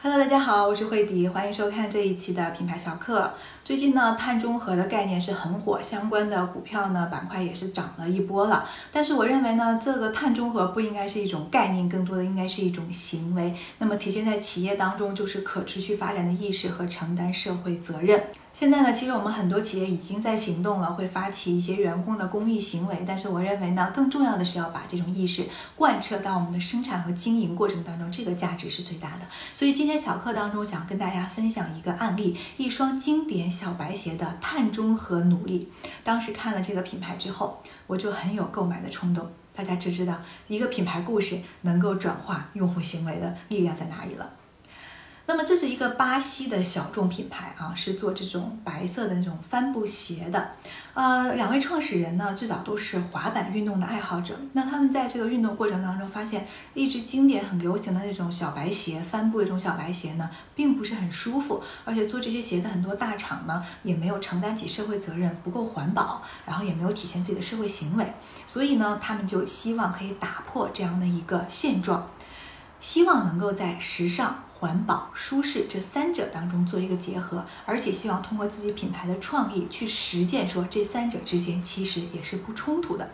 Hello，大大家好，我是慧迪，欢迎收看这一期的品牌小课。最近呢，碳中和的概念是很火，相关的股票呢板块也是涨了一波了。但是我认为呢，这个碳中和不应该是一种概念，更多的应该是一种行为。那么体现在企业当中，就是可持续发展的意识和承担社会责任。现在呢，其实我们很多企业已经在行动了，会发起一些员工的公益行为。但是我认为呢，更重要的是要把这种意识贯彻到我们的生产和经营过程当中，这个价值是最大的。所以今天小课当中想跟大家分享一个案例，一双经典小白鞋的碳中和努力。当时看了这个品牌之后，我就很有购买的冲动。大家只知道一个品牌故事能够转化用户行为的力量在哪里了。那么这是一个巴西的小众品牌啊，是做这种白色的那种帆布鞋的。呃，两位创始人呢，最早都是滑板运动的爱好者。那他们在这个运动过程当中，发现一直经典很流行的那种小白鞋，帆布的这种小白鞋呢，并不是很舒服，而且做这些鞋的很多大厂呢，也没有承担起社会责任，不够环保，然后也没有体现自己的社会行为。所以呢，他们就希望可以打破这样的一个现状，希望能够在时尚。环保、舒适这三者当中做一个结合，而且希望通过自己品牌的创意去实践，说这三者之间其实也是不冲突的。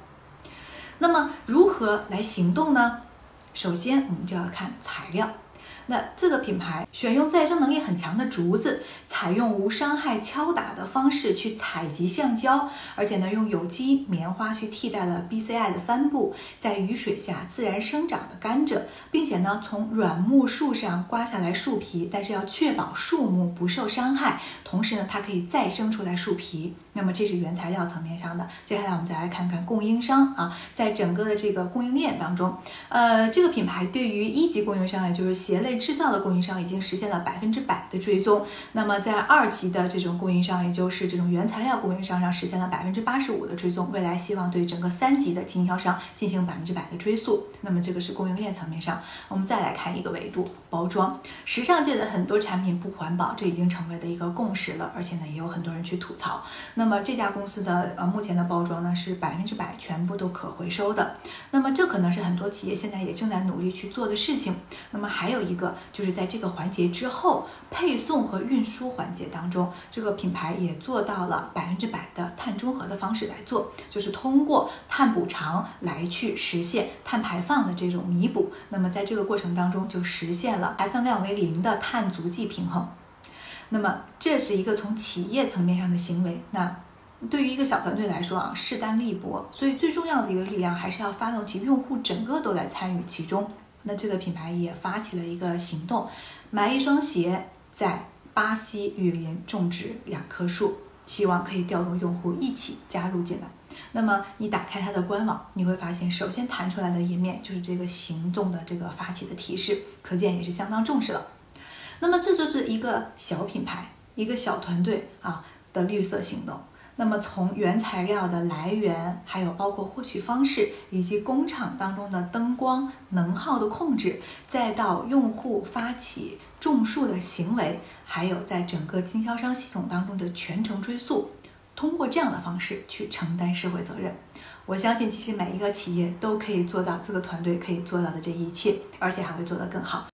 那么如何来行动呢？首先，我们就要看材料。那这个品牌选用再生能力很强的竹子，采用无伤害敲打的方式去采集橡胶，而且呢用有机棉花去替代了 BCI 的帆布，在雨水下自然生长的甘蔗，并且呢从软木树上刮下来树皮，但是要确保树木不受伤害，同时呢它可以再生出来树皮。那么这是原材料层面上的，接下来我们再来看看供应商啊，在整个的这个供应链当中，呃这个品牌对于一级供应商，也就是鞋类。制造的供应商已经实现了百分之百的追踪，那么在二级的这种供应商，也就是这种原材料供应商上实现了百分之八十五的追踪。未来希望对整个三级的经销商进行百分之百的追溯。那么这个是供应链层面上，我们再来看一个维度，包装。时尚界的很多产品不环保，这已经成为了一个共识了，而且呢也有很多人去吐槽。那么这家公司的呃目前的包装呢是百分之百全部都可回收的。那么这可能是很多企业现在也正在努力去做的事情。那么还有一个。就是在这个环节之后，配送和运输环节当中，这个品牌也做到了百分之百的碳中和的方式来做，就是通过碳补偿来去实现碳排放的这种弥补。那么在这个过程当中，就实现了排放量为零的碳足迹平衡。那么这是一个从企业层面上的行为。那对于一个小团队来说啊，势单力薄，所以最重要的一个力量还是要发动起用户整个都来参与其中。那这个品牌也发起了一个行动，买一双鞋，在巴西雨林种植两棵树，希望可以调动用户一起加入进来。那么你打开它的官网，你会发现，首先弹出来的页面就是这个行动的这个发起的提示，可见也是相当重视了。那么这就是一个小品牌，一个小团队啊的绿色行动。那么从原材料的来源，还有包括获取方式，以及工厂当中的灯光能耗的控制，再到用户发起种树的行为，还有在整个经销商系统当中的全程追溯，通过这样的方式去承担社会责任，我相信其实每一个企业都可以做到这个团队可以做到的这一切，而且还会做得更好。